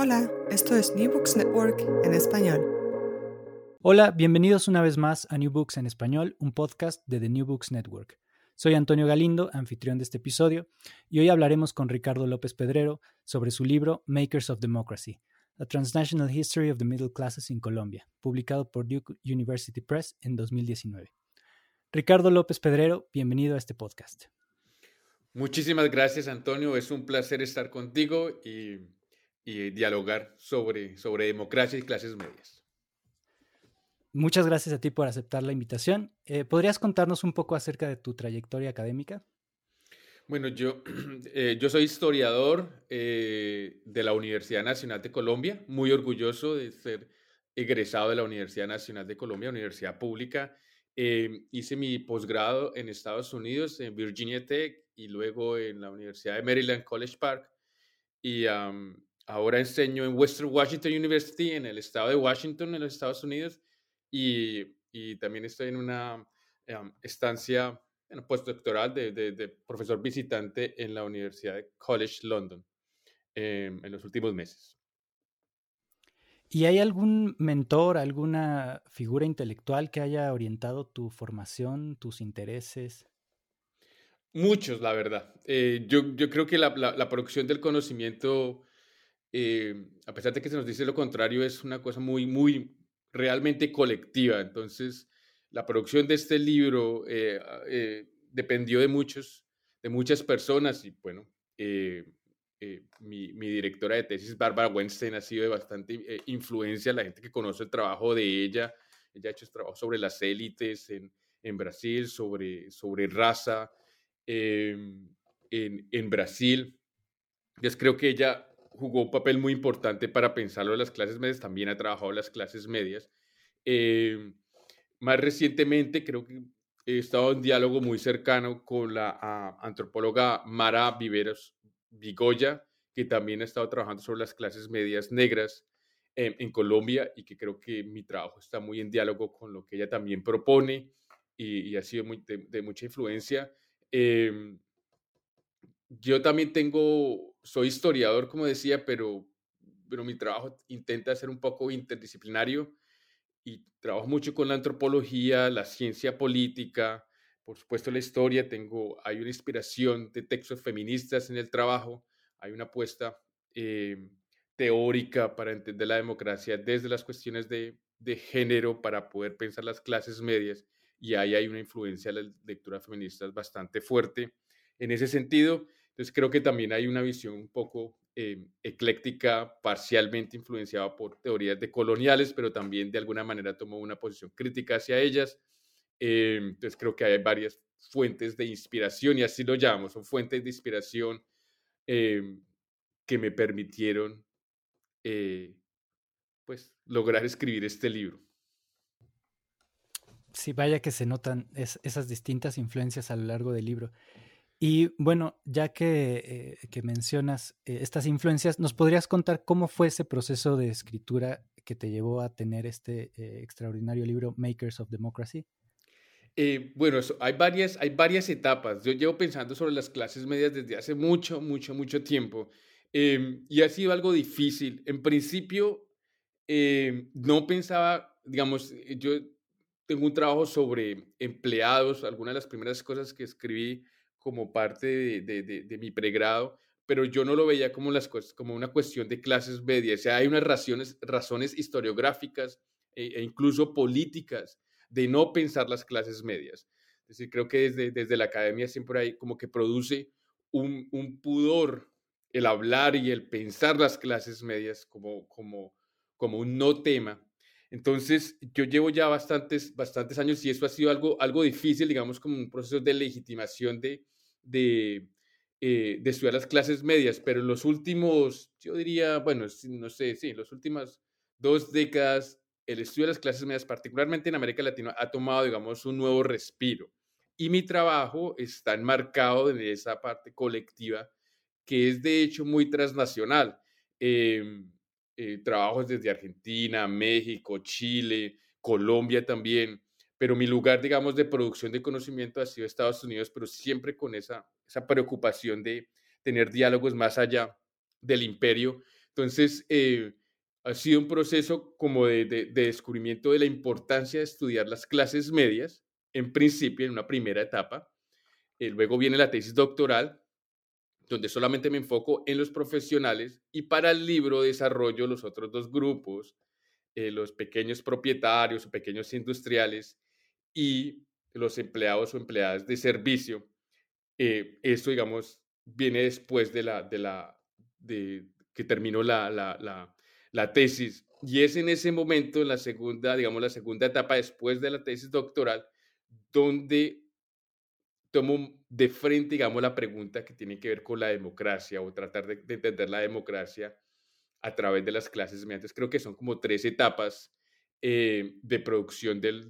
Hola, esto es New Books Network en español. Hola, bienvenidos una vez más a New Books en español, un podcast de The New Books Network. Soy Antonio Galindo, anfitrión de este episodio, y hoy hablaremos con Ricardo López Pedrero sobre su libro Makers of Democracy, A Transnational History of the Middle Classes in Colombia, publicado por Duke University Press en 2019. Ricardo López Pedrero, bienvenido a este podcast. Muchísimas gracias, Antonio. Es un placer estar contigo y y dialogar sobre, sobre democracia y clases medias. Muchas gracias a ti por aceptar la invitación. Eh, ¿Podrías contarnos un poco acerca de tu trayectoria académica? Bueno, yo, eh, yo soy historiador eh, de la Universidad Nacional de Colombia, muy orgulloso de ser egresado de la Universidad Nacional de Colombia, universidad pública. hice mi posgrado en Estados Unidos, en Virginia Tech, y luego en la Universidad de Maryland College Park. Y Ahora enseño en Western Washington University, en el estado de Washington, en los Estados Unidos, y, y también estoy en una um, estancia en postdoctoral de, de, de, profesor visitante en la Universidad de College London em, en los últimos meses. ¿Y hay algún mentor, alguna figura intelectual que haya orientado tu formación, tus intereses? Muchos, la verdad. Eh, yo, yo, creo que la, la, la, producción del conocimiento eh, a pesar de que se nos dice lo contrario, es una cosa muy, muy realmente colectiva. Entonces, la producción de este libro eh, eh, dependió de muchos, de muchas personas y bueno, mi, mi, directora de tesis, Bárbara Weinstein, ha sido de bastante influencia, la gente que conoce el trabajo de ella. Ella ha hecho trabajo sobre las élites en, en Brasil, sobre, sobre raza em, en, en Brasil. Entonces creo que ella jugó un papel muy importante para pensarlo en las clases medias, también ha trabajado las clases medias. Eh, más recientemente creo que he estado en diálogo muy cercano con la antropóloga Mara Viveros Vigoya, que también ha estado trabajando sobre las clases medias negras en, Colombia y que creo que mi trabajo está muy en diálogo con lo que ella también propone y, ha sido de, mucha influencia. Eh, yo también tengo, soy historiador, como decía, pero, pero mi trabajo intenta ser un poco interdisciplinario y trabajo mucho con la antropología, la ciencia política, por supuesto la historia, tengo, hay una inspiración de textos feministas en el trabajo, hay una apuesta eh, teórica para entender la democracia desde las cuestiones de, de, género para poder pensar las clases medias y ahí hay una influencia de la lectura feminista bastante fuerte. En ese sentido, entonces creo que también hay una visión un poco eh, ecléctica, parcialmente influenciada por teorías de coloniales, pero también de alguna manera tomó una posición crítica hacia ellas. Eh, entonces creo que hay varias fuentes de inspiración, y así lo llamamos, son fuentes de inspiración eh, que me permitieron pues lograr escribir este libro. Sí, vaya que se notan esas distintas influencias a lo largo del libro. Y bueno, ya que, eh, mencionas eh, estas influencias, ¿nos podrías contar cómo fue ese proceso de escritura que te llevó a tener este eh, extraordinario libro Makers of Democracy? Eh, bueno, hay, varias, hay varias etapas. Yo llevo pensando sobre las clases medias desde hace mucho, mucho, mucho tiempo. Em, y ha sido algo difícil. En principio, em, no pensaba, digamos, yo tengo un trabajo sobre empleados, algunas de las primeras cosas que escribí como parte de, de, de, mi pregrado, pero yo no lo veía como, las, como una cuestión de clases medias. O sea, hay unas razones, razones historiográficas e, e incluso políticas de no pensar las clases medias. Es decir, creo que desde, desde la academia siempre hay como que produce un, un pudor el hablar y el pensar las clases medias como, como, como un no tema entonces, yo llevo ya bastantes, bastantes años y eso ha sido algo, algo difícil, digamos, como un proceso de legitimación de, de, eh, de estudiar las clases medias, pero en los últimos, yo diría, bueno, no sé, sí, en las últimas dos décadas, el estudio de las clases medias, particularmente en América Latina, ha tomado, digamos, un nuevo respiro. Y mi trabajo está enmarcado en esa parte colectiva que es de hecho muy transnacional. Eh, eh, trabajos desde Argentina, México, Chile, Colombia también, pero mi lugar, digamos, de producción de conocimiento ha sido Estados Unidos, pero siempre con esa, esa preocupación de tener diálogos más allá del imperio. Entonces, eh, ha sido un proceso como de, de, descubrimiento de la importancia de estudiar las clases medias, en principio, en una primera etapa. Eh, luego viene la tesis doctoral, donde solamente me enfoco en los profesionales y para el libro desarrollo los otros dos grupos, eh, los pequeños propietarios o pequeños industriales y los empleados o empleadas de servicio. Eh, esto, digamos, viene después de la, de la, de que terminó la, la, la, la tesis. Y es en ese momento, en la segunda, digamos, la segunda etapa después de la tesis doctoral, donde tomo de frente, digamos, la pregunta que tiene que ver con la democracia o tratar de, entender la democracia a través de las clases medias. Creo que son como tres etapas eh, de producción del,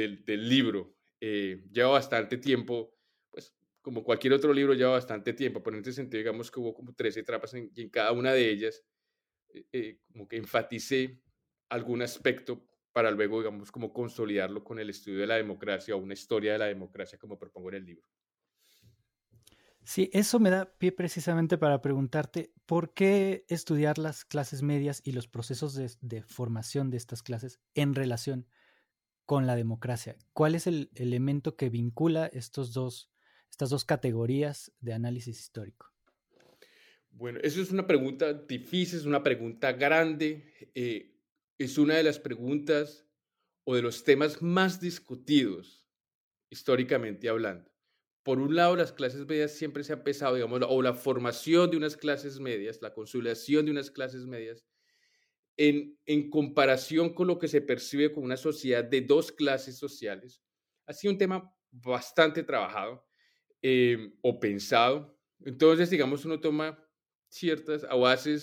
del, libro. Eh, lleva bastante tiempo, pues como cualquier otro libro lleva bastante tiempo, pero en este sentido digamos que hubo como tres etapas y en cada una de ellas eh, como que enfaticé algún aspecto para luego, digamos, como consolidarlo con el estudio de la democracia o una historia de la democracia, como propongo en el libro. Sí, eso me da pie precisamente para preguntarte por qué estudiar las clases medias y los procesos de, formación de estas clases en relación con la democracia. ¿Cuál es el elemento que vincula estos dos, estas dos categorías de análisis histórico? Bueno, eso es una pregunta difícil, es una pregunta grande. Eh, es una de las preguntas o de los temas más discutidos históricamente hablando. Por un lado, las clases medias siempre se ha pesado, digamos, o la formación de unas clases medias, la consolidación de unas clases medias, en, en comparación con lo que se percibe como una sociedad de dos clases sociales, ha sido un tema bastante trabajado eh, o pensado. Entonces, digamos, uno toma ciertas, o hace,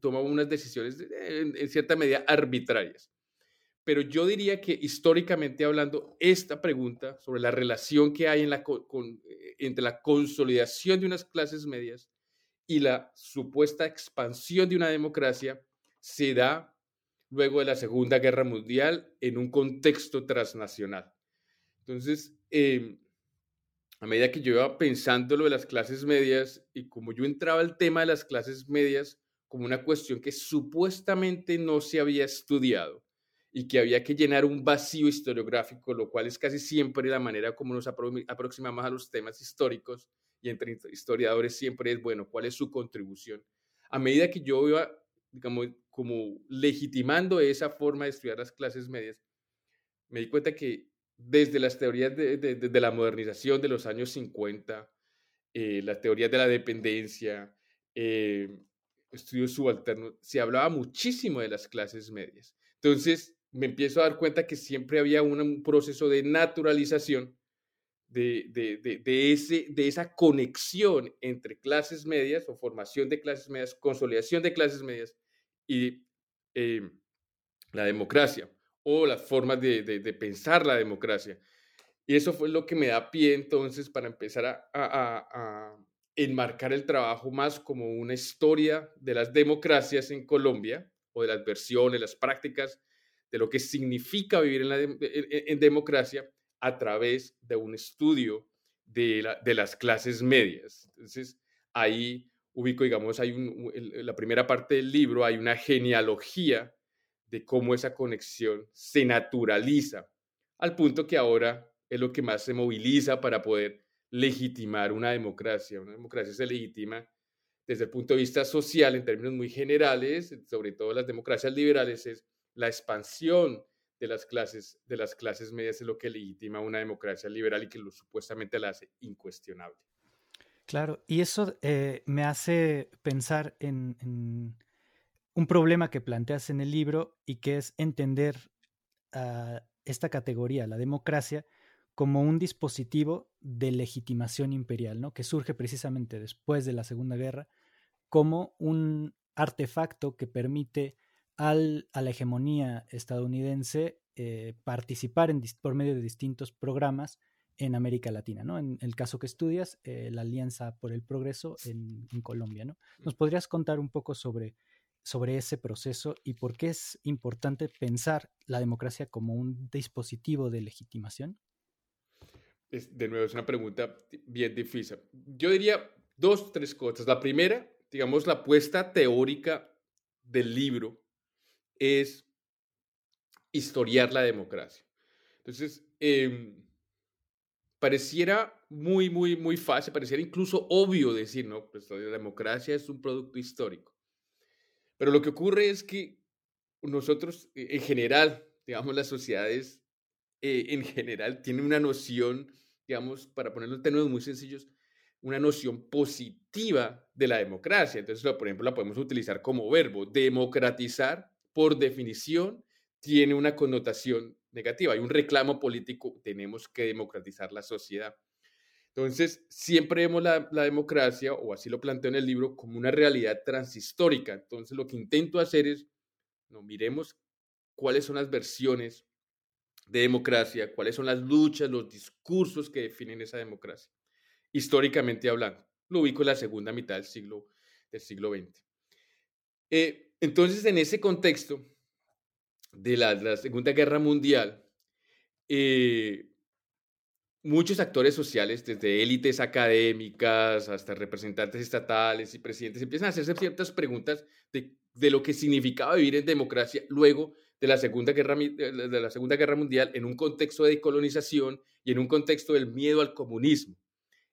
toma unas decisiones en, cierta medida arbitrarias. Pero yo diría que históricamente hablando, esta pregunta sobre la relación que hay eh, entre la consolidación de unas clases medias y la supuesta expansión de una democracia se da luego de la Segunda Guerra Mundial en un contexto transnacional. Entonces, eh, a medida que yo iba pensando lo de las clases medias y como yo entraba al tema de las clases medias como una cuestión que supuestamente no se había estudiado y que había que llenar un vacío historiográfico, lo cual es casi siempre la manera como nos aproximamos a los temas históricos y entre historiadores siempre es, bueno, ¿cuál es su contribución? A medida que yo iba, digamos, como legitimando esa forma de estudiar las clases medias, me di cuenta que desde las teorías de, la modernización de los años 50, eh, las teorías de la dependencia, eh, estudios subalternos, se hablaba muchísimo de las clases medias. Entonces, me empiezo a dar cuenta que siempre había un, proceso de naturalización de, de, ese, de esa conexión entre clases medias o formación de clases medias, consolidación de clases medias y eh, la democracia o las formas de, de, pensar la democracia. Y eso fue lo que me da pie entonces para empezar a, a, a, enmarcar el trabajo más como una historia de las democracias en Colombia, o de las versiones, las prácticas de lo que significa vivir en, democracia a través de un estudio de, las clases medias. Entonces, ahí ubico, digamos, hay la primera parte del libro, hay una genealogía de cómo esa conexión se naturaliza, al punto que ahora es lo que más se moviliza para poder legitimar una democracia. Una democracia se legitima desde el punto de vista social, en términos muy generales, sobre todo las democracias liberales, es la expansión de las clases, de las clases medias es lo que legitima una democracia liberal y que lo, supuestamente la hace incuestionable. Claro, y eso eh, me hace pensar en, un problema que planteas en el libro y que es entender a esta categoría, la democracia, como un dispositivo de legitimación imperial, ¿no? que surge precisamente después de la Segunda Guerra como un artefacto que permite al, a la hegemonía estadounidense eh, participar en, por medio de distintos programas en América Latina, ¿no? En el caso que estudias, eh, la Alianza por el Progreso en, Colombia, ¿no? ¿Nos podrías contar un poco sobre, sobre ese proceso y por qué es importante pensar la democracia como un dispositivo de legitimación? de nuevo, es una pregunta bien difícil. Yo diría dos, tres cosas. La primera, digamos, la apuesta teórica del libro es historiar la democracia. Entonces, em, pareciera muy, muy, muy fácil, pareciera incluso obvio decir, no, pues la democracia es un producto histórico. Pero lo que ocurre es que nosotros, e, en general, digamos, las sociedades eh, en general tienen una noción, digamos, para ponerlo en términos muy sencillos, una noción positiva de la democracia. Entonces, por ejemplo, la podemos utilizar como verbo. Democratizar, por definición, tiene una connotación negativa. Hay un reclamo político, tenemos que democratizar la sociedad. Entonces, siempre vemos la, democracia, o así lo planteo en el libro, como una realidad transhistórica. Entonces, lo que intento hacer es, no, miremos cuáles son las versiones de democracia, cuáles son las luchas, los discursos que definen esa democracia históricamente hablando. Lo ubico en la segunda mitad del siglo, del siglo XX. Eh, entonces, en ese contexto de la, Segunda Guerra Mundial, eh, muchos actores sociales, desde élites académicas hasta representantes estatales y presidentes, empiezan a hacerse ciertas preguntas de, de lo que significaba vivir en democracia luego de la, Segunda Guerra, de la Segunda Guerra Mundial en un contexto de colonización y en un contexto del miedo al comunismo.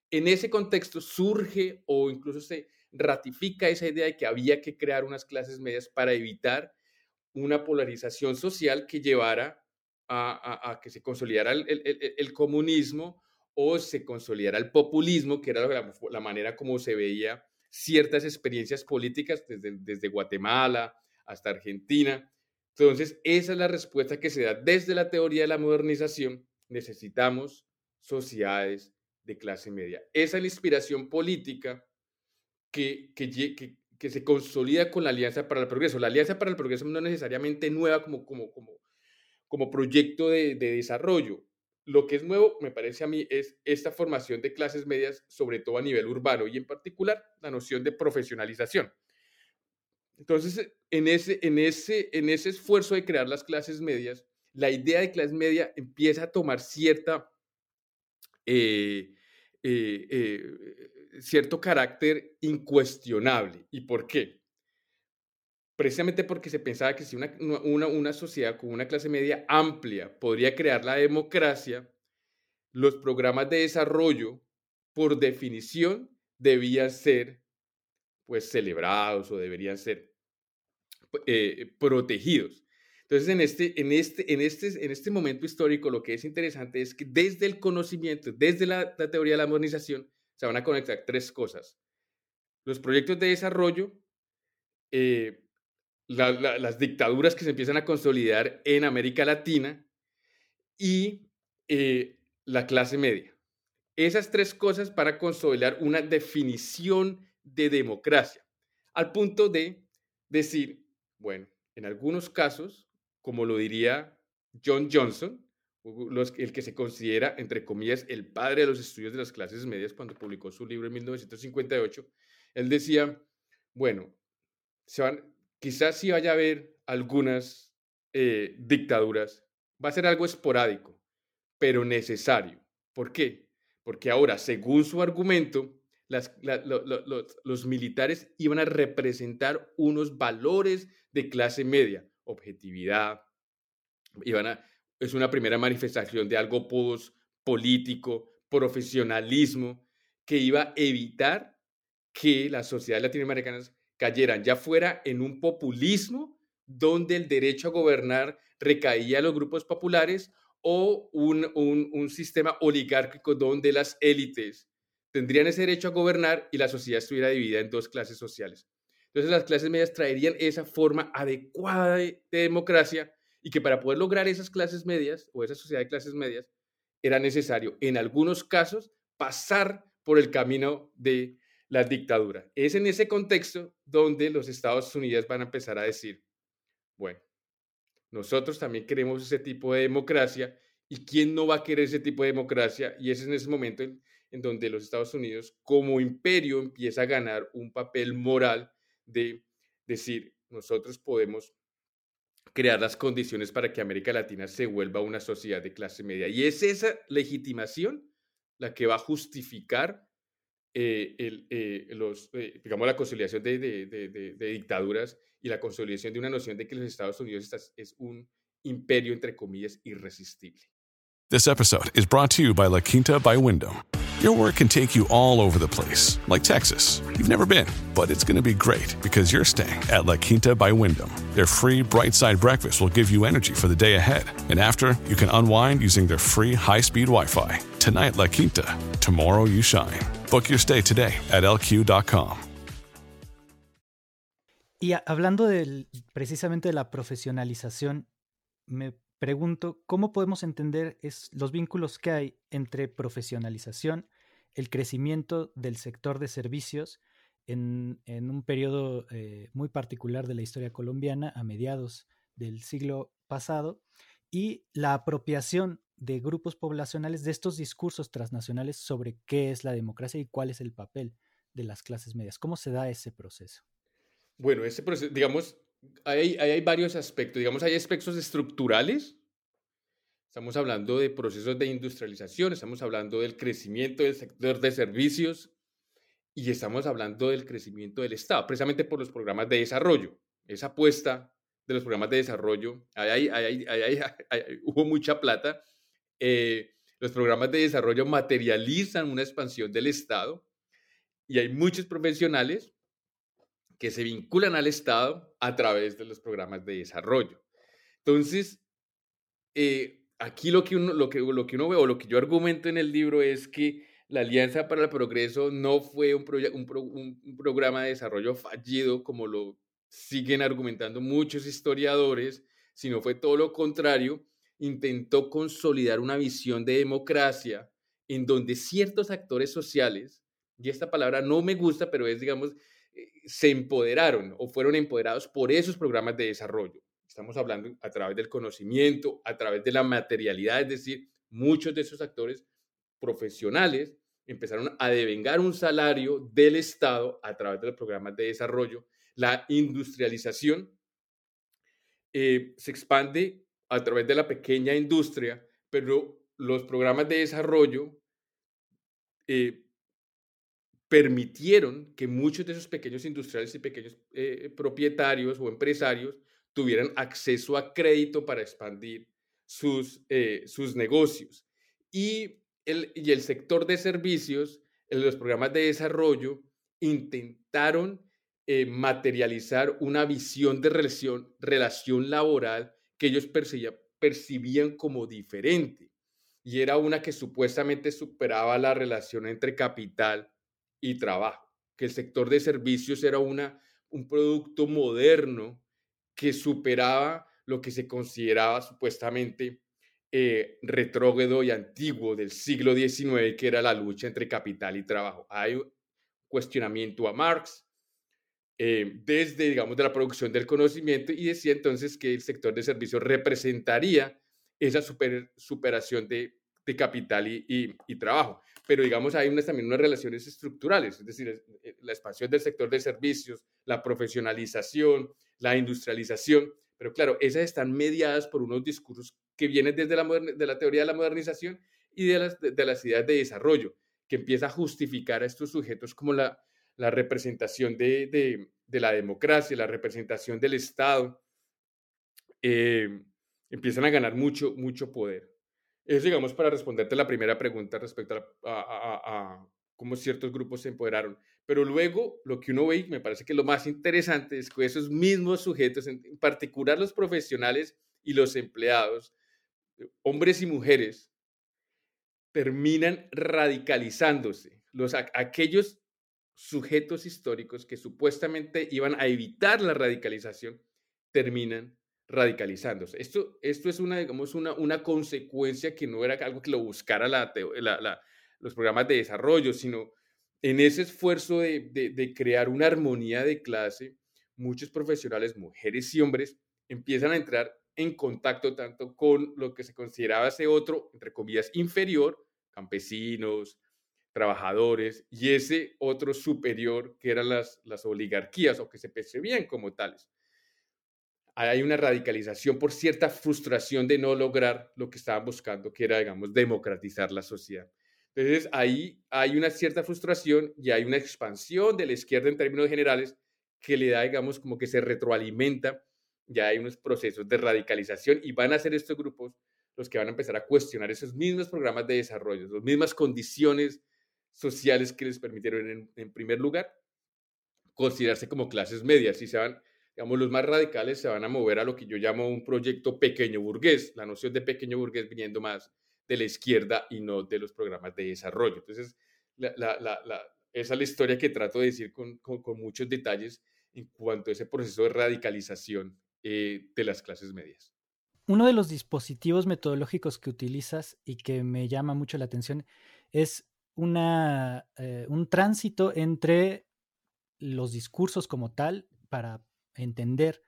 En ese contexto surge o incluso se ratifica esa idea de que había que crear unas clases medias para evitar una polarización social que llevara a, que se consolidara el, comunismo o se consolidara el populismo, que era la, manera como se veía ciertas experiencias políticas desde, Guatemala hasta Argentina. Entonces, esa es la respuesta que se da desde la teoría de la modernización. Necesitamos sociedades de clase media. Esa es la inspiración política que, que, que, se consolida con la Alianza para el Progreso. La Alianza para el Progreso no es necesariamente nueva como, como, como, como proyecto de, de desarrollo. Lo que es nuevo, me parece a mí, es esta formación de clases medias, sobre todo a nivel urbano y en particular la noción de profesionalización. Entonces, en ese, en ese, en ese esfuerzo de crear las clases medias, la idea de clase media empieza a tomar cierta eh, eh, eh, cierto carácter incuestionable. ¿Y por qué? Precisamente porque se pensaba que si una, una, una sociedad con una clase media amplia podría crear la democracia, los programas de desarrollo, por definición, debían ser pues celebrados o deberían ser protegidos. Entonces, en este, en, este, en, este, en este momento histórico, lo que es interesante es que desde el conocimiento, desde la, teoría de la modernización, se van a conectar tres cosas. Los proyectos de desarrollo, eh, las dictaduras que se empiezan a consolidar en América Latina y eh, la clase media. Esas tres cosas para consolidar una definición de democracia, al punto de decir, bueno, en algunos casos como lo diría John Johnson, el que se considera, entre comillas, el padre de los estudios de las clases medias cuando publicó su libro en 1958, él decía, bueno, quizás sí vaya a haber algunas eh, dictaduras, va a ser algo esporádico, pero necesario. ¿Por qué? Porque ahora, según su argumento, los militares iban a representar unos valores de clase media, objetividad, iban a, es una primera manifestación de algo político, profesionalismo, que iba a evitar que las sociedades latinoamericanas cayeran ya fuera en un populismo donde el derecho a gobernar recaía en los grupos populares o un, un sistema oligárquico donde las élites tendrían ese derecho a gobernar y la sociedad estuviera dividida en dos clases sociales. Entonces las clases medias traerían esa forma adecuada de, democracia y que para poder lograr esas clases medias o esa sociedad de clases medias era necesario en algunos casos pasar por el camino de la dictadura. Es en ese contexto donde los Estados Unidos van a empezar a decir, bueno, nosotros también queremos ese tipo de democracia y quién no va a querer ese tipo de democracia y es en ese momento en, en donde los Estados Unidos como imperio empieza a ganar un papel moral de decir, nosotros podemos crear las condiciones para que América Latina se vuelva una sociedad de clase media. Y es esa legitimación la que va a justificar eh, eh, los, eh, digamos, la consolidación de, dictaduras y la consolidación de una noción de que los Estados Unidos es, es un imperio, entre comillas, irresistible. This episode is brought to you by La Quinta by Wyndham. Your work can take you all over the place, like Texas. You've never been, but it's going to be great because you're staying at La Quinta by Wyndham. Their free bright side breakfast will give you energy for the day ahead. And after, you can unwind using their free high speed Wi Fi. Tonight, La Quinta. Tomorrow, you shine. Book your stay today at lq.com. Y hablando del, precisamente de la profesionalización, me pregunto, ¿cómo podemos entender es, los vínculos que hay entre profesionalización, el crecimiento del sector de servicios en, un periodo eh, muy particular de la historia colombiana, a mediados del siglo pasado, y la apropiación de grupos poblacionales de estos discursos transnacionales sobre qué es la democracia y cuál es el papel de las clases medias. ¿Cómo se da ese proceso? Bueno, ese proceso, digamos, hay, varios aspectos. Digamos, hay aspectos estructurales. Estamos hablando de procesos de industrialización, estamos hablando del crecimiento del sector de servicios y estamos hablando del crecimiento del Estado, precisamente por los programas de desarrollo. Esa apuesta de los programas de desarrollo, ahí, hubo mucha plata. Eh, los programas de desarrollo materializan una expansión del Estado y hay muchos profesionales que se vinculan al Estado a través de los programas de desarrollo. Entonces, eh, aquí lo que, uno, lo, que, lo que uno ve o lo que yo argumento en el libro es que la Alianza para el Progreso no fue un, un, un programa de desarrollo fallido como lo siguen argumentando muchos historiadores, sino fue todo lo contrario, intentó consolidar una visión de democracia en donde ciertos actores sociales, y esta palabra no me gusta, pero es, digamos, eh, se empoderaron o fueron empoderados por esos programas de desarrollo. Estamos hablando a través del conocimiento, a través de la materialidad, es decir, muchos de esos actores profesionales empezaron a devengar un salario del Estado a través de los programas de desarrollo. La industrialización eh, se expande a través de la pequeña industria, pero los programas de desarrollo eh, permitieron que muchos de esos pequeños industriales y pequeños eh, propietarios o empresarios tuvieran acceso a crédito para expandir sus, eh, sus negocios. Y el, y el sector de servicios, en los programas de desarrollo, intentaron eh, materializar una visión de relación, relación laboral que ellos percibían como diferente. Y era una que supuestamente superaba la relación entre capital y trabajo, que el sector de servicios era una, un producto moderno que superaba lo que se consideraba supuestamente eh, retrógrado y antiguo del siglo XIX, que era la lucha entre capital y trabajo. Hay cuestionamiento a Marx eh, desde, digamos, de la producción del conocimiento y decía entonces que el sector de servicios representaría esa superación de de capital y, trabajo. Pero digamos, hay unas, también unas relaciones estructurales, es decir, eh, la expansión del sector de servicios, la profesionalización, la industrialización. Pero claro, esas están mediadas por unos discursos que vienen desde la, de la teoría de la modernización y de las, de, las ideas de desarrollo, que empieza a justificar a estos sujetos como la, la representación de, de, la democracia, la representación del Estado. Eh, empiezan a ganar mucho, mucho poder. Eso, digamos, para responderte la primera pregunta respecto a, cómo ciertos grupos se empoderaron. Pero luego, lo que uno ve, y me parece que lo más interesante es que esos mismos sujetos, en particular los profesionales y los empleados, hombres y mujeres, terminan radicalizándose. Los, aquellos sujetos históricos que supuestamente iban a evitar la radicalización, terminan radicalizándose. Esto, esto es una, digamos, una, una consecuencia que no era algo que lo buscara la, los programas de desarrollo, sino en ese esfuerzo de, de, crear una armonía de clase, muchos profesionales, mujeres y hombres, empiezan a entrar en contacto tanto con lo que se consideraba ese otro, entre comillas, inferior, campesinos, trabajadores, y ese otro superior, que eran las, las oligarquías o que se percibían como tales hay una radicalización por cierta frustración de no lograr lo que estaban buscando, que era, digamos, democratizar la sociedad. Entonces, ahí hay una cierta frustración y hay una expansión de la izquierda en términos generales que le da, digamos, como que se retroalimenta, ya hay unos procesos de radicalización y van a ser estos grupos los que van a empezar a cuestionar esos mismos programas de desarrollo, las mismas condiciones sociales que les permitieron, en, primer lugar, considerarse como clases medias y se van digamos, los más radicales se van a mover a lo que yo llamo un proyecto pequeño burgués, la noción de pequeño burgués viniendo más de la izquierda y no de los programas de desarrollo. Entonces, esa es la historia que trato de decir con, muchos detalles en cuanto a ese proceso de radicalización eh, de las clases medias. Uno de los dispositivos metodológicos que utilizas y que me llama mucho la atención es una, eh, un tránsito entre los discursos como tal para entender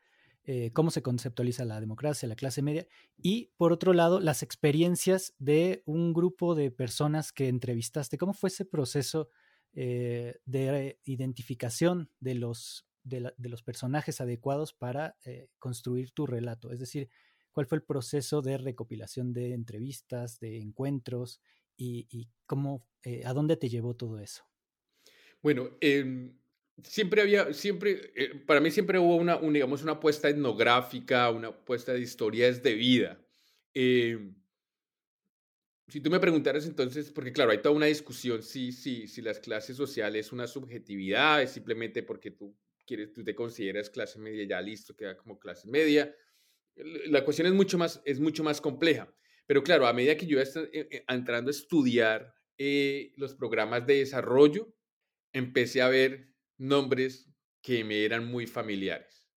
eh, cómo se conceptualiza la democracia, la clase media, y por otro lado, las experiencias de un grupo de personas que entrevistaste. ¿Cómo fue ese proceso eh, de identificación de los, de, los personajes adecuados para eh, construir tu relato? Es decir, ¿cuál fue el proceso de recopilación de entrevistas, de encuentros y, cómo, a dónde te llevó todo eso? Bueno, eh, siempre había, siempre, eh, para mí siempre hubo una, digamos, una apuesta etnográfica, una apuesta de historias de vida. Eh, si tú me preguntaras entonces, porque claro, hay toda una discusión si, si, si las clases sociales es una subjetividad, es simplemente porque tú quieres, tú te consideras clase media, ya listo, queda como clase media. La cuestión es mucho más, es mucho más compleja. Pero claro, a medida que yo iba eh, entrando a estudiar los programas de desarrollo, empecé a ver nombres que me eran muy familiares.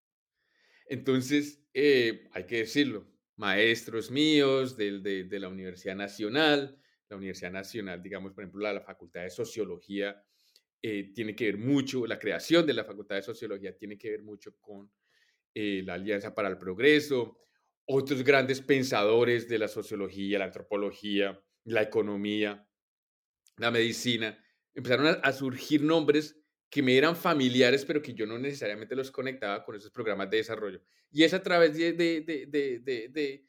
Entonces, eh, hay que decirlo, maestros míos de, la Universidad Nacional, la Universidad Nacional, digamos, por ejemplo, la, Facultad de Sociología, eh, tiene que ver mucho, la creación de la Facultad de Sociología tiene que ver mucho con eh, la Alianza para el Progreso, otros grandes pensadores de la sociología, la antropología, la economía, la medicina, empezaron a surgir nombres que me eran familiares, pero que yo no necesariamente los conectaba con esos programas de desarrollo. Y es a través de, de, de, de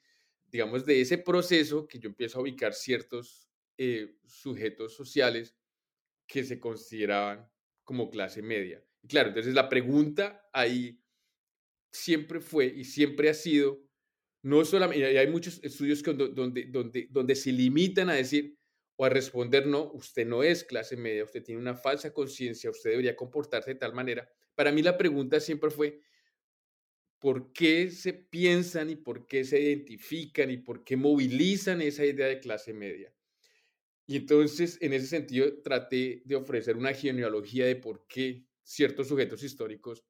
digamos, de ese proceso que yo empiezo a ubicar ciertos eh, sujetos sociales que se consideraban como clase media. Y claro, entonces la pregunta ahí siempre fue y siempre ha sido, no solamente, hay muchos estudios que, donde, donde, donde se limitan a decir, o a responder no, usted no es clase media, usted tiene una falsa conciencia, usted debería comportarse de tal manera. Para mí la pregunta siempre fue, ¿por qué se piensan y por qué se identifican y por qué movilizan esa idea de clase media? Y entonces, en ese sentido, traté de ofrecer una genealogía de por qué ciertos sujetos históricos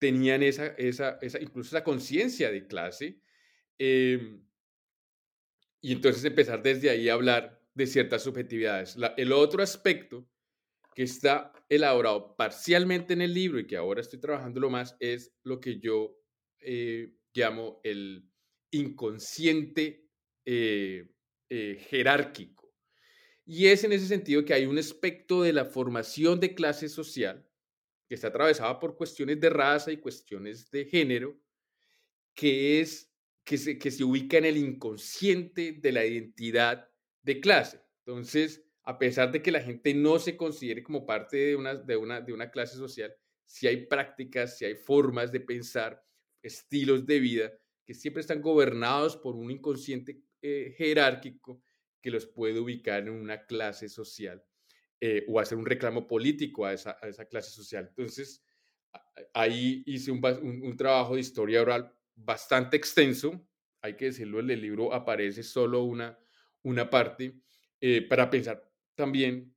tenían esa, esa, incluso esa conciencia de clase. Em, y entonces empezar desde ahí a hablar de ciertas subjetividades. el otro aspecto que está elaborado parcialmente en el libro y que ahora estoy trabajando más es lo que yo eh, llamo el inconsciente eh, eh, jerárquico. Y es en ese sentido que hay un aspecto de la formación de clase social que está atravesada por cuestiones de raza y cuestiones de género, que es que se, que se ubica en el inconsciente de la identidad de clase. Entonces, a pesar de que la gente no se considere como parte de una, de una, de una clase social, si hay prácticas, si hay formas de pensar, estilos de vida que siempre están gobernados por un inconsciente eh, jerárquico que los puede ubicar en una clase social eh, o hacer un reclamo político a esa, a esa clase social. Entonces, ahí hice un, un, trabajo de historia oral bastante extenso, hay que decirlo, en el libro aparece solo una, una parte, eh, para pensar también,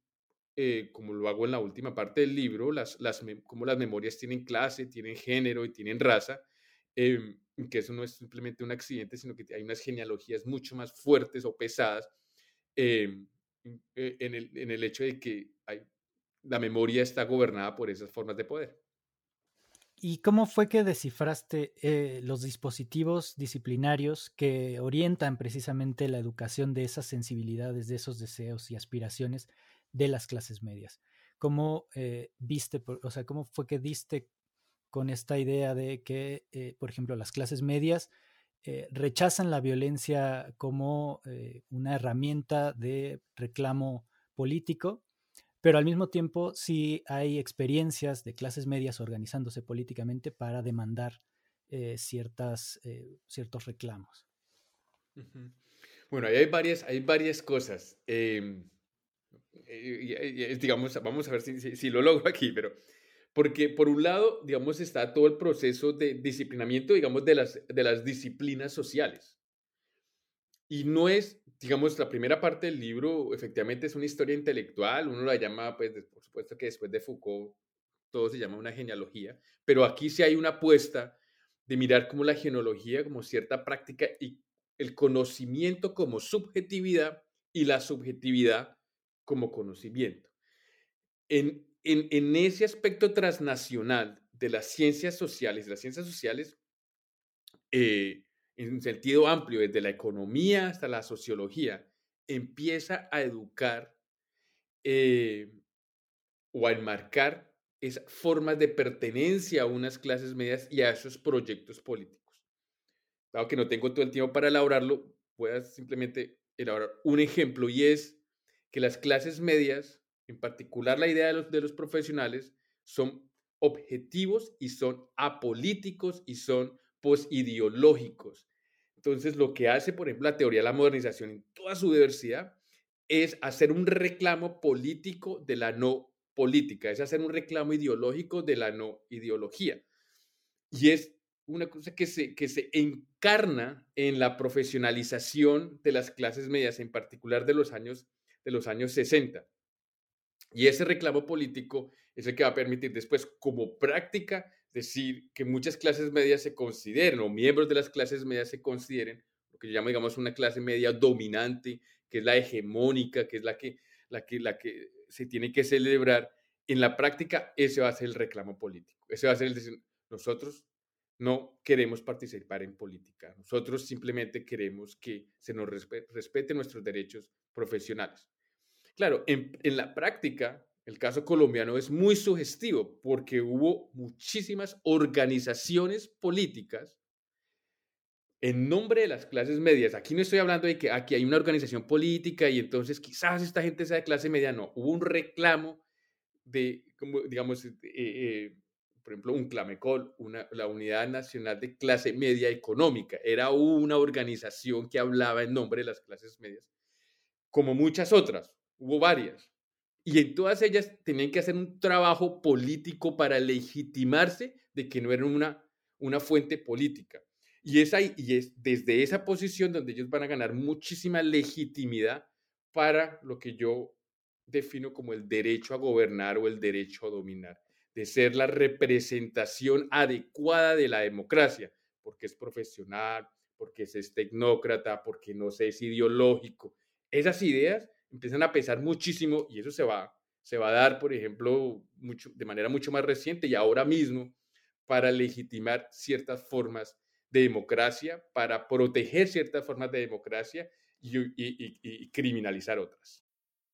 como lo hago en la última parte del libro, las, las, cómo las memorias tienen clase, tienen género y tienen raza, Em, que eso no es simplemente un accidente, sino que hay unas genealogías mucho más fuertes o pesadas em, e, en, el, en, el, hecho de que hay, la memoria está gobernada por esas formas de poder. ¿Y cómo fue que descifraste eh, los dispositivos disciplinarios que orientan precisamente la educación de esas sensibilidades, de esos deseos y aspiraciones de las clases medias? ¿Cómo eh, viste, o sea, cómo fue que diste con esta idea de que, eh, por ejemplo, las clases medias rechazan la violencia como una herramienta de reclamo político, pero al mismo tiempo sí hay experiencias de clases medias organizándose políticamente para demandar ciertas, ciertos reclamos. Bueno, hay varias, hay varias cosas. Em, digamos, vamos a ver si, si, lo logro aquí, pero porque por un lado, digamos, está todo el proceso de disciplinamiento, digamos, de las, de las disciplinas sociales. Y no es, digamos, la primera parte del libro, efectivamente es una historia intelectual, uno la llama, pues, por supuesto que después de Foucault, todo se llama una genealogía, pero aquí sí hay una apuesta de mirar como la genealogía, como cierta práctica y el conocimiento como subjetividad y la subjetividad como conocimiento. En, en, ese aspecto transnacional de las ciencias sociales, las ciencias sociales, eh, en un sentido amplio, desde la economía hasta la sociología, empieza a educar eh, o a enmarcar esas formas de pertenencia a unas clases medias y a esos proyectos políticos. Dado que no tengo todo el tiempo para elaborarlo, voy a simplemente elaborar un ejemplo y es que las clases medias en particular la idea de los, de los profesionales, son objetivos y son apolíticos y son posideológicos. Entonces, lo que hace, por ejemplo, la teoría de la modernización en toda su diversidad es hacer un reclamo político de la no política, es hacer un reclamo ideológico de la no ideología. Y es una cosa que se, que se encarna en la profesionalización de las clases medias, en particular de los años, de los años 60. Y ese reclamo político es el que va a permitir después, como práctica, decir que muchas clases medias se consideren, o miembros de las clases medias se consideren, lo que yo llamo, digamos, una clase media dominante, que es la hegemónica, que es la que, la que, la que se tiene que celebrar. En la práctica, ese va a ser el reclamo político. Ese va a ser el decir, nosotros no queremos participar en política. Nosotros simplemente queremos que se nos respeten nuestros derechos profesionales. Claro, en, la práctica, el caso colombiano es muy sugestivo porque hubo muchísimas organizaciones políticas en nombre de las clases medias. Aquí no estoy hablando de que aquí hay una organización política y entonces quizás esta gente sea de clase media. No, hubo un reclamo de, como, digamos, eh, eh, por ejemplo, un Clamecol, la Unidad Nacional de Clase Media Económica. Era una organización que hablaba en nombre de las clases medias, como muchas otras hubo varias. Y en todas ellas tenían que hacer un trabajo político para legitimarse de que no eran una, una fuente política. Y es, ahí, y es desde esa posición donde ellos van a ganar muchísima legitimidad para lo que yo defino como el derecho a gobernar o el derecho a dominar, de ser la representación adecuada de la democracia, porque es profesional, porque es tecnócrata, porque no sé, es ideológico. Esas ideas empiezan a pesar muchísimo y eso se va, se va a dar, por ejemplo, mucho, de manera mucho más reciente y ahora mismo para legitimar ciertas formas de democracia, para proteger ciertas formas de democracia y criminalizar otras.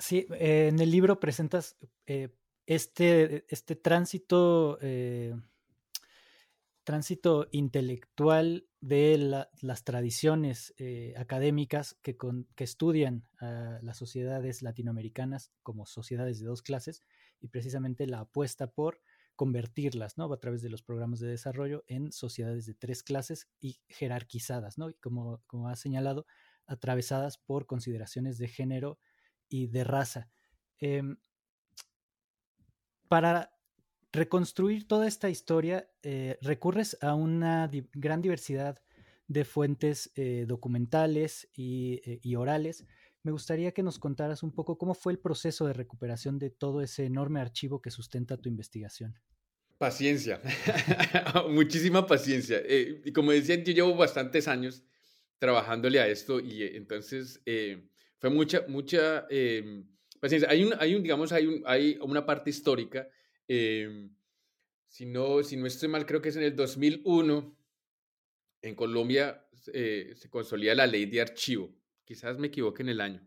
Sí, eh, en el libro presentas eh, este, este tránsito, eh, tránsito intelectual de las tradiciones académicas que, que estudian a las sociedades latinoamericanas como sociedades de dos clases y precisamente la apuesta por convertirlas, ¿no? A través de los programas de desarrollo en sociedades de tres clases y jerarquizadas, ¿no? Y como, como has señalado, atravesadas por consideraciones de género y de raza. Em, para reconstruir toda esta historia, eh, recurres a una gran diversidad de fuentes eh, documentales eh, y, orales. Me gustaría que nos contaras un poco cómo fue el proceso de recuperación de todo ese enorme archivo que sustenta tu investigación. Paciencia, muchísima paciencia. y como decía, yo llevo bastantes años trabajándole a esto y entonces fue mucha, mucha em, paciencia. Hay un, hay un, digamos, hay, un, hay una parte histórica. Em, si, no, si no estoy mal, creo que es en el 2001, en Colombia eh, se consolida la ley de archivo. Quizás me equivoque en el año,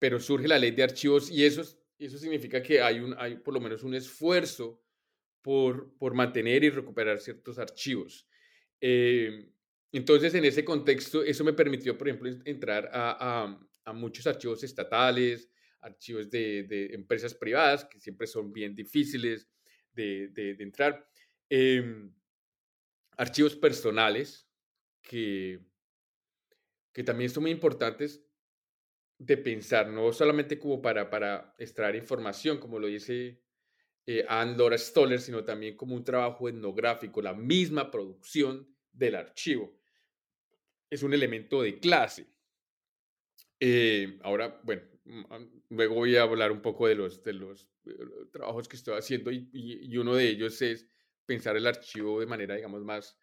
pero surge la ley de archivos y eso, eso significa que hay, un, hay por lo menos un esfuerzo por, por mantener y recuperar ciertos archivos. Em, entonces, en ese contexto, eso me permitió, por ejemplo, entrar a muchos archivos estatales, archivos de, empresas privadas, que siempre son bien difíciles de, entrar, em, archivos personales, que, que también son muy importantes de pensar, no solamente como para, para extraer información, como lo dice eh, Anne Laura Stoller, sino también como un trabajo etnográfico, la misma producción del archivo. Es un elemento de clase. Eh, ahora, bueno, mm, luego voy a hablar un poco de los, de los, eh, trabajos que estoy haciendo y, y, uno de ellos es pensar el archivo de manera, digamos, más,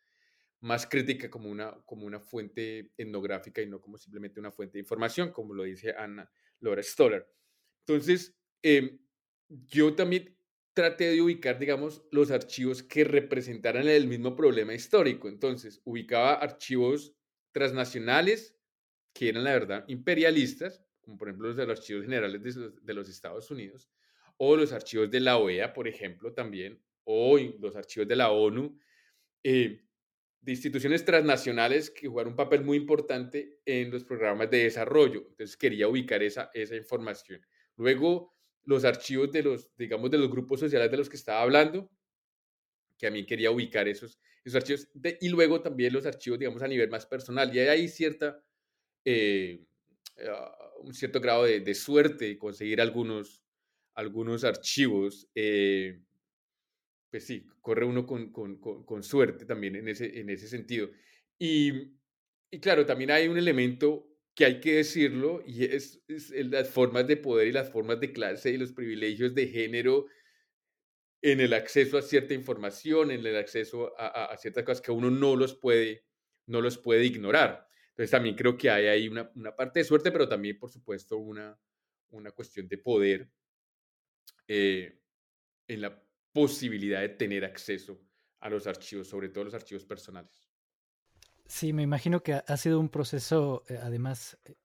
más crítica como una, como una fuente etnográfica y no como simplemente una fuente de información, como lo dice Ana Laura Stoller. Entonces, em, yo también traté de ubicar, digamos, los archivos que representaran el mismo problema histórico. Entonces, ubicaba archivos transnacionales que eran la verdad imperialistas, como por ejemplo los de los archivos generales de, los Estados Unidos, o los archivos de la OEA, por ejemplo, también, o los archivos de la ONU, eh, de instituciones transnacionales que jugaron un papel muy importante en los programas de desarrollo. Entonces quería ubicar esa, esa información. Luego, los archivos de los, digamos, de los grupos sociales de los que estaba hablando, que mí quería ubicar esos, esos archivos, y luego también los archivos, digamos, a nivel más personal. Y hay cierta eh, ah, un cierto grado de, suerte conseguir algunos, algunos archivos. Eh, pues sí, corre uno con, con, con, suerte también en ese, en ese sentido. Y, y, claro, también hay un elemento que hay que decirlo y es, las formas de poder y las formas de clase y los privilegios de género en el acceso a cierta información, en el acceso a, a, ciertas cosas que uno no los puede, no los puede ignorar. Entonces también creo que hay ahí una, una parte de suerte, pero también, por supuesto, una, una cuestión de poder eh, en la posibilidad de tener acceso a los archivos, sobre todo los archivos personales. Sí, me imagino que ha sido un proceso, eh, además, eh,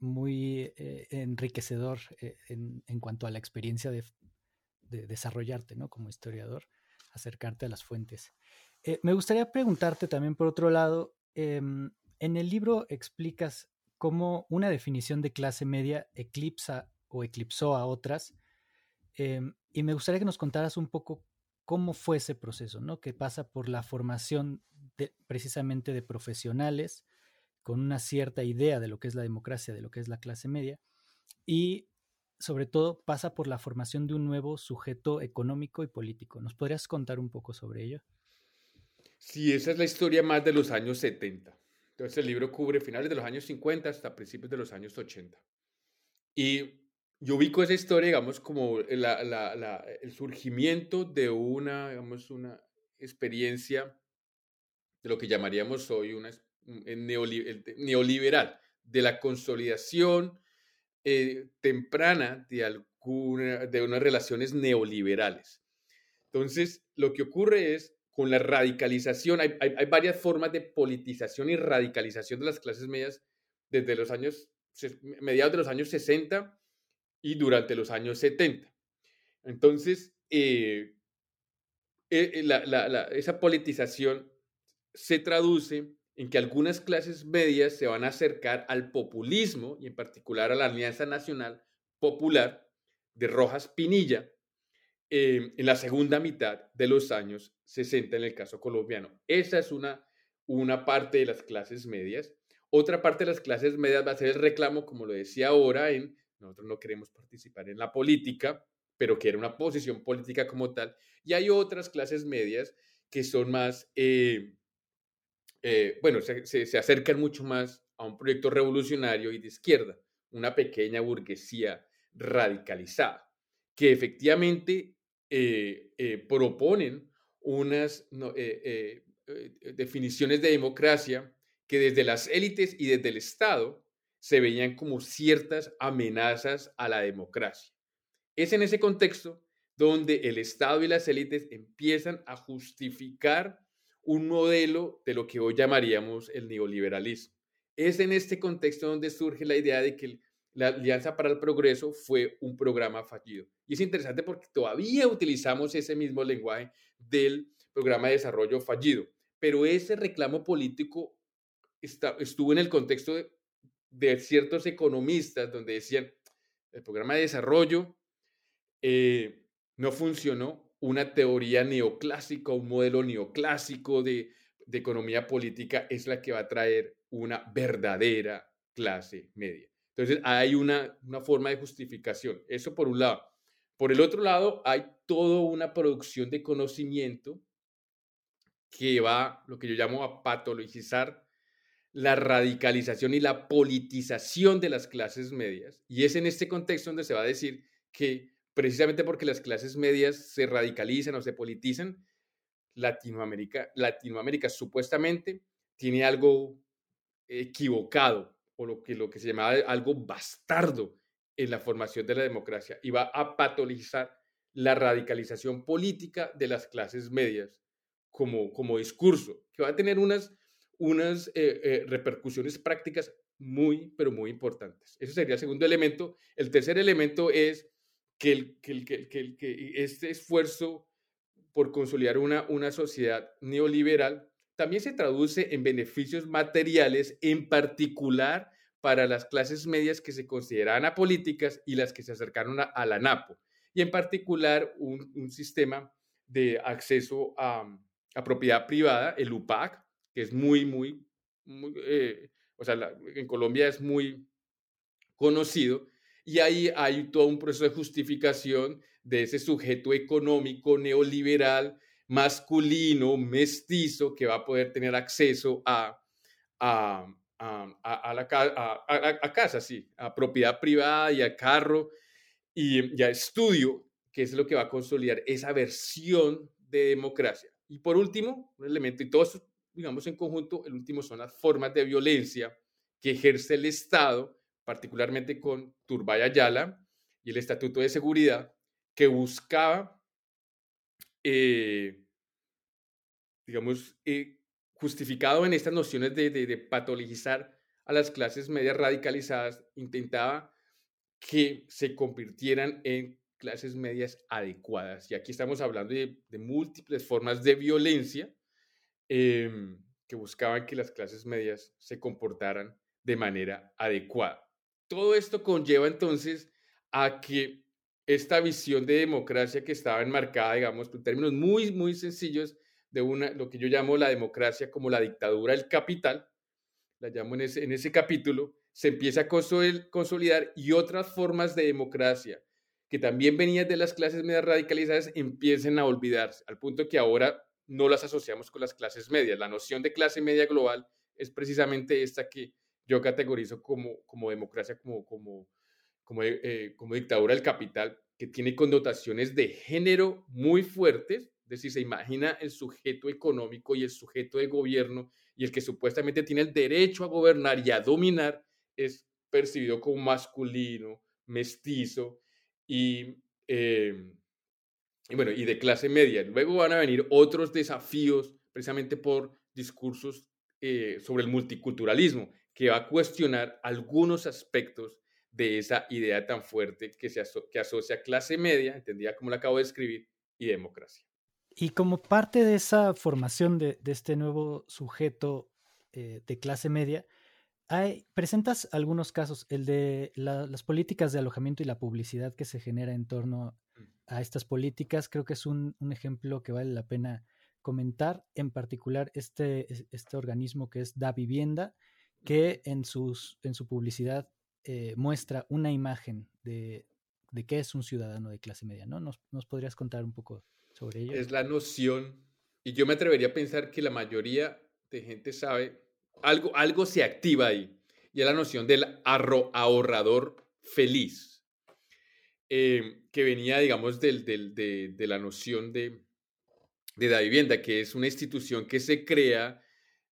muy enriquecedor en, en, cuanto a la experiencia de, de, desarrollarte, ¿no? Como historiador, acercarte a las fuentes. me gustaría preguntarte también, por otro lado, em, en el libro explicas cómo una definición de clase media eclipsa o eclipsó a otras. Em, y me gustaría que nos contaras un poco cómo fue ese proceso, ¿no? Que pasa por la formación precisamente de profesionales con una cierta idea de lo que es la democracia, de lo que es la clase media, y sobre todo pasa por la formación de un nuevo sujeto económico y político. ¿Nos podrías contar un poco sobre ello? Sí, esa es la historia más de los años 70. Entonces el libro cubre finales de los años 50 hasta principios de los años 80. Y yo ubico esa historia, digamos, como el surgimiento de una, digamos, una experiencia de lo que llamaríamos hoy una, neoliberal, de la consolidación eh, temprana de, alguna, de unas relaciones neoliberales. Entonces, lo que ocurre es, con la radicalización, hay, hay, varias formas de politización y radicalización de las clases medias desde los años, mediados de los años 60 y durante los años 70. Entonces, eh, eh, esa politización se traduce en que algunas clases medias se van a acercar al populismo y en particular a la Alianza Nacional Popular de Rojas Pinilla eh, en la segunda mitad de los años 60 en el caso colombiano. Esa es una, una parte de las clases medias. Otra parte de las clases medias va a ser el reclamo, como lo decía ahora, en nosotros no queremos participar en la política, pero quiere una posición política como tal. Y hay otras clases medias que son más... Eh, eh, bueno, se, acercan mucho más a un proyecto revolucionario y de izquierda, una pequeña burguesía radicalizada, que efectivamente eh, eh, proponen unas definiciones de democracia que desde las élites y desde el Estado se veían como ciertas amenazas a la democracia. Es en ese contexto donde el Estado y las élites empiezan a justificar un modelo de lo que hoy llamaríamos el neoliberalismo. Es en este contexto donde surge la idea de que la Alianza para el Progreso fue un programa fallido. Y es interesante porque todavía utilizamos ese mismo lenguaje del programa de desarrollo fallido, pero ese reclamo político estuvo en el contexto de, ciertos economistas donde decían, el programa de desarrollo eh, no funcionó una teoría neoclásica, un modelo neoclásico de, economía política es la que va a traer una verdadera clase media. Entonces, hay una, una forma de justificación. Eso por un lado. Por el otro lado, hay toda una producción de conocimiento que va, lo que yo llamo a patologizar la radicalización y la politización de las clases medias. Y es en este contexto donde se va a decir que precisamente porque las clases medias se radicalizan o se politizan, Latinoamérica, Latinoamérica supuestamente tiene algo equivocado lo que, lo que se llamaba algo bastardo en la formación de la democracia va a patologizar la radicalización política de las clases medias como, como discurso, que va a tener unas, unas eh, eh, repercusiones prácticas muy, pero muy importantes. Ese sería el segundo elemento. El tercer elemento es que, que, este esfuerzo por consolidar una, una sociedad neoliberal también se traduce en beneficios materiales, en particular para las clases medias que se consideran apolíticas y las que se acercaron a, la NAPO, y en particular un, sistema de acceso a, propiedad privada, el UPAC, que es muy, muy, eh, o sea, en Colombia es muy conocido, y ahí hay todo un proceso de justificación de ese sujeto económico neoliberal, masculino, mestizo, que va a poder tener acceso a, a, a, a, casa, sí, a propiedad privada y a carro y, a estudio, que es lo que va a consolidar esa versión de democracia. Y por último, un elemento, y todo esto, digamos en conjunto, el último son las formas de violencia que ejerce el Estado particularmente con Turbay Ayala y el Estatuto de Seguridad, que buscaba, eh, digamos, eh, justificado en estas nociones de, patologizar a las clases medias radicalizadas, intentaba que se convirtieran en clases medias adecuadas. Y aquí estamos hablando de, múltiples formas de violencia em, que buscaban que las clases medias se comportaran de manera adecuada. Todo esto conlleva entonces a que esta visión de democracia que estaba enmarcada, digamos, en términos muy, muy sencillos, de una, lo que yo llamo la democracia como la dictadura del capital, la llamo en ese, en ese capítulo, se empieza a consolidar y otras formas de democracia que también venían de las clases medias radicalizadas empiecen a olvidarse, al punto que ahora no las asociamos con las clases medias. La noción de clase media global es precisamente esta que yo categorizo como, como democracia, como, como, como, eh, como dictadura del capital, que tiene connotaciones de género muy fuertes, es decir, se imagina el sujeto económico y el sujeto de gobierno y el que supuestamente tiene el derecho a gobernar y a dominar es percibido como masculino, mestizo y, y bueno, y de clase media. Luego van a venir otros desafíos precisamente por discursos eh, sobre el multiculturalismo, que va a cuestionar algunos aspectos de esa idea tan fuerte que, se que asocia clase media, entendida como la acabo de escribir, y democracia. Y como parte de esa formación de, este nuevo sujeto eh, de clase media, hay, presentas algunos casos, el de las políticas de alojamiento y la publicidad que se genera en torno mm. a estas políticas, creo que es un, un ejemplo que vale la pena comentar, en particular este, este organismo que es Da Vivienda, que en, sus, en su publicidad eh, muestra una imagen de, de, qué es un ciudadano de clase media, ¿no? ¿Nos, ¿Nos, podrías contar un poco Es la noción, y yo me atrevería a pensar que la mayoría de gente sabe, algo, algo se activa ahí, y es la noción del ahorrador feliz, eh, que venía, digamos, del, del, de, la noción de, de la vivienda, que es una institución que se crea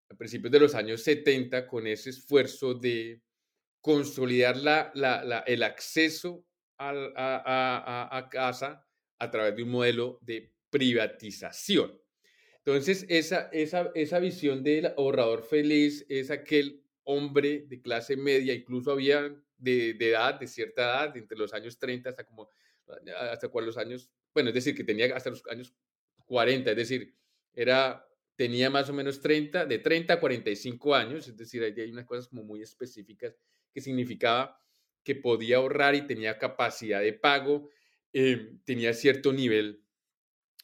a principios de los años 70 con ese esfuerzo de consolidar la, la, el acceso a, a, a, casa a través de un modelo de privatización. Entonces, esa, esa, esa visión del ahorrador feliz es aquel hombre de clase media, incluso había de, de, edad, de cierta edad, entre los años 30 hasta como, hasta los años, bueno, es decir, que tenía hasta los años 40, es decir, era, tenía más o menos 30, de 30 a 45 años, es decir, ahí hay unas cosas como muy específicas que significaba que podía ahorrar y tenía capacidad de pago, eh, tenía cierto nivel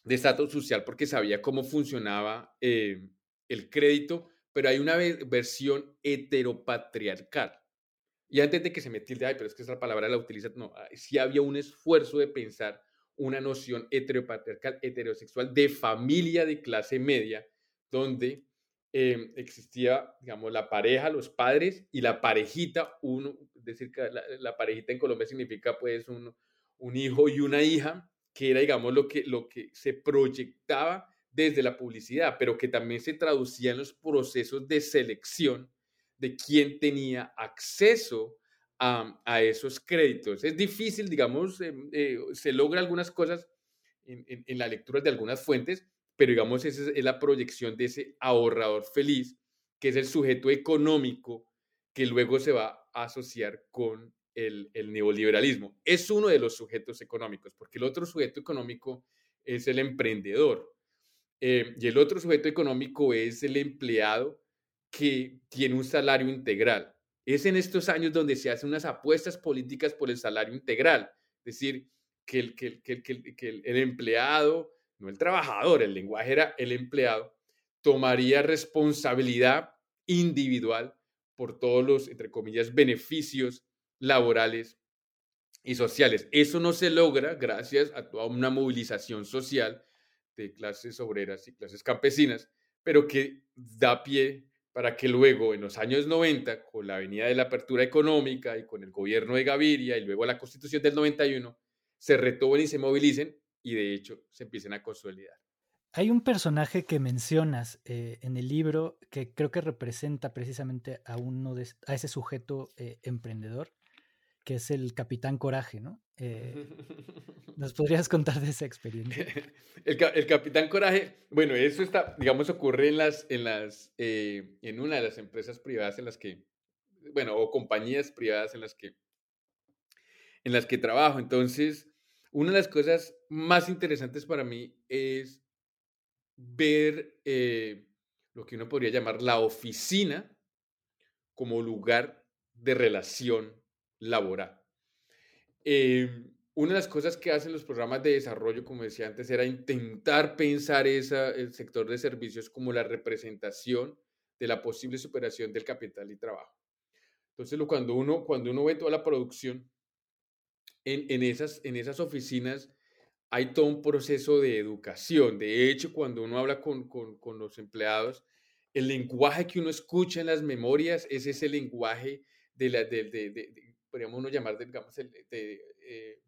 de estatus social porque sabía cómo funcionaba eh, el crédito, pero hay una versión heteropatriarcal. Y antes de que se me tilde, ay, pero es que esa palabra la utiliza, no, sí había un esfuerzo de pensar una noción heteropatriarcal, heterosexual de familia de clase media, donde em, existía, digamos, la pareja, los padres y la parejita, uno, es decir, que la, parejita en Colombia significa pues un, un, hijo y una hija, que era, digamos, lo que, lo que se proyectaba desde la publicidad, pero que también se traducía en los procesos de selección de quién tenía acceso a, esos créditos. Es difícil, digamos, em, eh, se logra algunas cosas en, en, la lectura de algunas fuentes, pero digamos, esa es la proyección de ese ahorrador feliz, que es el sujeto económico que luego se va a asociar con el, el, neoliberalismo. Es uno de los sujetos económicos, porque el otro sujeto económico es el emprendedor. Eh, y el otro sujeto económico es el empleado que tiene un salario integral. Es en estos años donde se hacen unas apuestas políticas por el salario integral, es decir, que el, que, que, el, empleado, no el trabajador, el lenguaje era el empleado, tomaría responsabilidad individual por todos los, entre comillas, beneficios laborales y sociales. Eso no se logra gracias a toda una movilización social de clases obreras y clases campesinas, pero que da pie para que luego en los años 90, con la venida de la apertura económica y con el gobierno de Gaviria y luego la constitución del 91, se retomen y se movilicen y de hecho se empiecen a consolidar. Hay un personaje que mencionas eh, en el libro que creo que representa precisamente a uno de, a ese sujeto eh, emprendedor, que es el Capitán Coraje, ¿no? Eh, ¿Nos podrías contar de esa experiencia? El, Capitán Coraje, bueno, eso está, digamos, ocurre en las, en las, eh, en una de las empresas privadas en las que, bueno, o compañías privadas en las que, en las que trabajo. Entonces, una de las cosas más interesantes para mí es ver eh, lo que uno podría llamar la oficina como lugar de relación laboral. Em, una de las cosas que hacen los programas de desarrollo, como decía antes, era intentar pensar esa, el sector de servicios como la representación de la posible superación del capital y trabajo. Entonces, cuando, uno, cuando uno ve toda la producción en, en, esas, en esas oficinas, hay todo un proceso de educación. De hecho, cuando uno habla con, con, con los empleados, el lenguaje que uno escucha en las memorias es ese lenguaje de la, de, podríamos uno llamar, digamos, el, de, eh,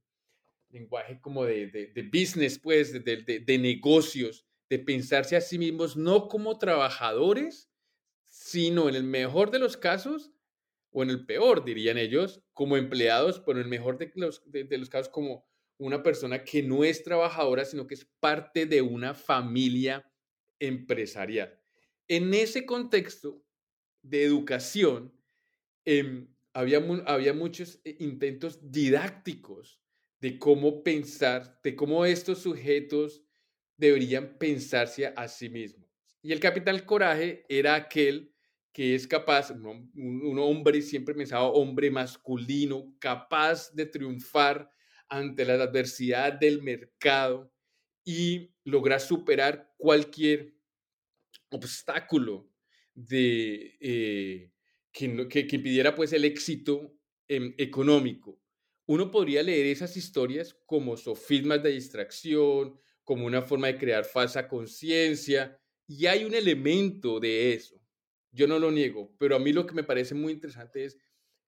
lenguaje como de, business, pues, de, negocios, de pensarse a sí mismos no como trabajadores, sino en el mejor de los casos, o en el peor, dirían ellos, como empleados, pero en el mejor de los, de los casos como una persona que no es trabajadora, sino que es parte de una familia empresarial. En ese contexto de educación, em, había, había muchos eh, intentos didácticos de cómo pensar, de cómo estos sujetos deberían pensarse a sí mismos. Y el capital coraje era aquel que es capaz, un, hombre, siempre pensaba hombre masculino, capaz de triunfar ante la adversidad del mercado y lograr superar cualquier obstáculo de, eh, que, impidiera pues el éxito em, económico. Uno podría leer esas historias como sofismas de distracción, como una forma de crear falsa conciencia, y hay un elemento de eso. Yo no lo niego, pero a mí lo que me parece muy interesante es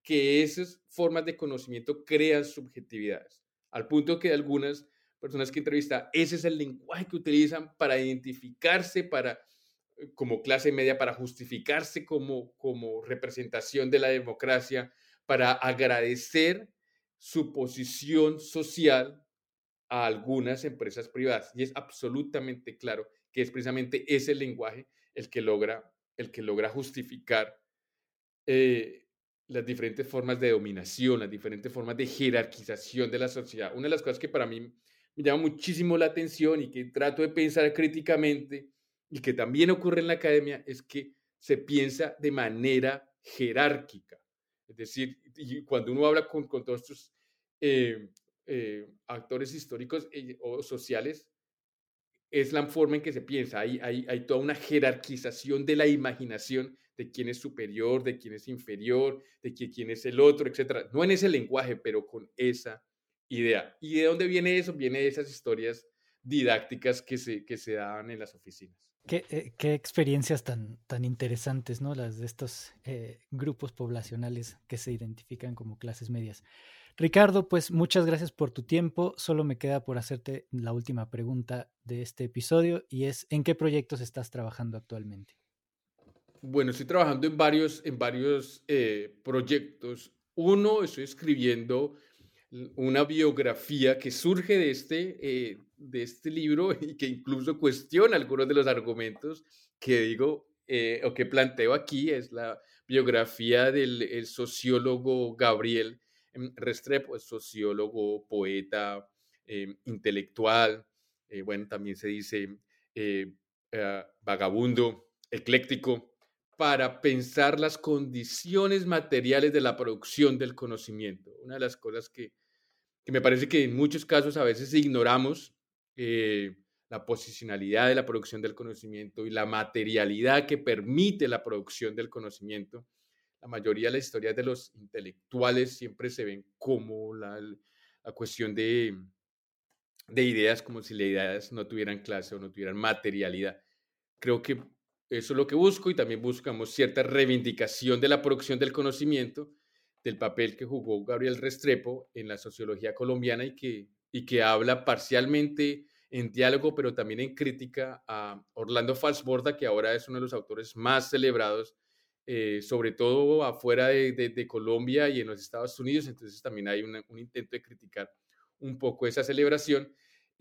que esas formas de conocimiento crean subjetividades, al punto que algunas personas que entrevista, ese es el lenguaje que utilizan para identificarse, para como clase media para justificarse como, como representación de la democracia, para agradecer su posición social a algunas empresas privadas. Y es absolutamente claro que es precisamente ese lenguaje el que logra, el que logra justificar eh, las diferentes formas de dominación, las diferentes formas de jerarquización de la sociedad. Una de las cosas que para mí me llama muchísimo la atención y que trato de pensar críticamente y que también ocurre en la academia es que se piensa de manera jerárquica. Es decir, y cuando uno habla con, con todos estos eh, eh, actores históricos eh, o sociales, es la forma en que se piensa. Hay, hay, hay, toda una jerarquización de la imaginación de quién es superior, de quién es inferior, de quién es el otro, etc. No en ese lenguaje, pero con esa idea. ¿Y de dónde viene eso? Viene de esas historias didácticas que se, que se daban en las oficinas. Eh, qué, experiencias tan, tan interesantes, ¿no? Las de estos eh, grupos poblacionales que se identifican como clases medias. Ricardo, pues muchas gracias por tu tiempo. Solo me queda por hacerte la última pregunta de este episodio y es, ¿en qué proyectos estás trabajando actualmente? Bueno, estoy trabajando en varios, en varios eh, proyectos. Uno, estoy escribiendo una biografía que surge de este, eh, de este libro y que incluso cuestiona algunos de los argumentos que digo eh, o que planteo aquí. Es la biografía del sociólogo Gabriel em, Restrepo, sociólogo, poeta, em, intelectual, eh, bueno, también se dice vagabundo, ecléctico, para pensar las condiciones materiales de la producción del conocimiento. Una de las cosas que que me parece que en muchos casos a veces ignoramos eh, la posicionalidad de la producción del conocimiento y la materialidad que permite la producción del conocimiento. La mayoría de las historias de los intelectuales siempre se ven como la, la cuestión de, de ideas, como si las ideas no tuvieran clase o no tuvieran materialidad. Creo que eso es lo que busco y también buscamos cierta reivindicación de la producción del conocimiento del papel que jugó Gabriel Restrepo en la sociología colombiana y que, y que habla parcialmente en diálogo, pero también en crítica a Orlando Falsborda, que ahora es uno de los autores más celebrados, eh, sobre todo afuera de, de, Colombia y en los Estados Unidos. Entonces también hay un intento de criticar un poco esa celebración.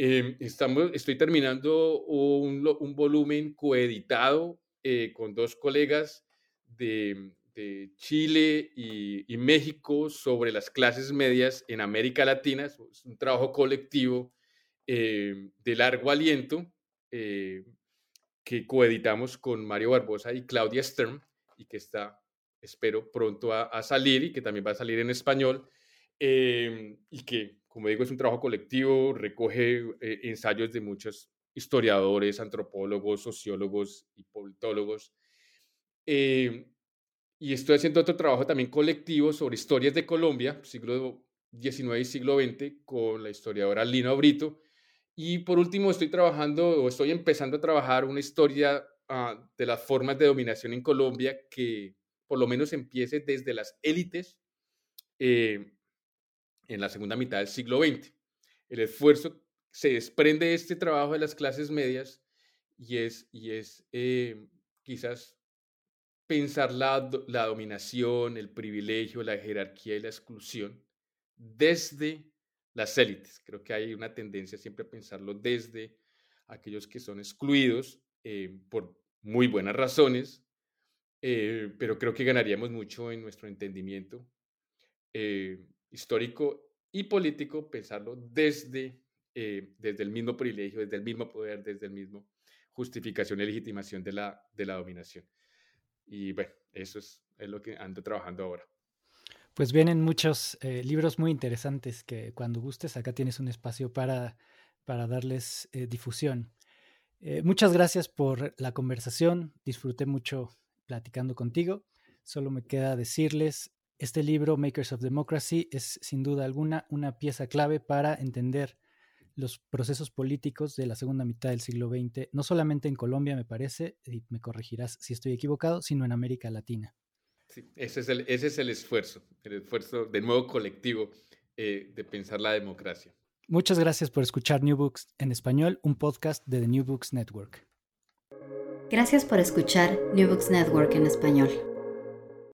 Eh, estamos, estoy terminando un, un volumen coeditado eh, con dos colegas de, Chile y, México sobre las clases medias en América Latina. Es un trabajo colectivo eh, de largo aliento eh, que coeditamos con Mario Barbosa y Claudia Stern y que está, espero, pronto a, salir y que también va a salir en español eh, y que, como digo, es un trabajo colectivo, recoge ensayos de muchos historiadores, antropólogos, sociólogos y politólogos y estoy haciendo otro trabajo también colectivo sobre historias de Colombia, siglo XIX y siglo XX, con la historiadora Lina Brito. Y por último, estoy trabajando o estoy empezando a trabajar una historia ah, de las formas de dominación en Colombia que por lo menos empiece desde las élites eh, en la segunda mitad del siglo XX. El esfuerzo se desprende de este trabajo de las clases medias y es, y es eh, quizás pensar la, la dominación, el privilegio, la jerarquía y la exclusión desde las élites. Creo que hay una tendencia siempre a pensarlo desde aquellos que son excluidos eh, por muy buenas razones, eh, pero creo que ganaríamos mucho en nuestro entendimiento histórico y político pensarlo desde, desde el mismo privilegio, desde el mismo poder, desde el mismo justificación y legitimación de la, de la dominación. Y bueno, eso es, es lo que ando trabajando ahora. Pues vienen muchos eh, libros muy interesantes que cuando gustes acá tienes un espacio para, para darles eh, difusión. Eh, muchas gracias por la conversación, disfruté mucho platicando contigo. Solo me queda decirles, este libro, Makers of Democracy, es sin duda alguna una pieza clave para entender los procesos políticos de la segunda mitad del siglo XX, no solamente en Colombia, me parece, y me corregirás si estoy equivocado, sino en América Latina. Sí, ese es el, ese es el esfuerzo, el esfuerzo de nuevo colectivo eh, de pensar la democracia. Muchas gracias por escuchar New Books en español, un podcast de The New Books Network. Gracias por escuchar New Books Network en español.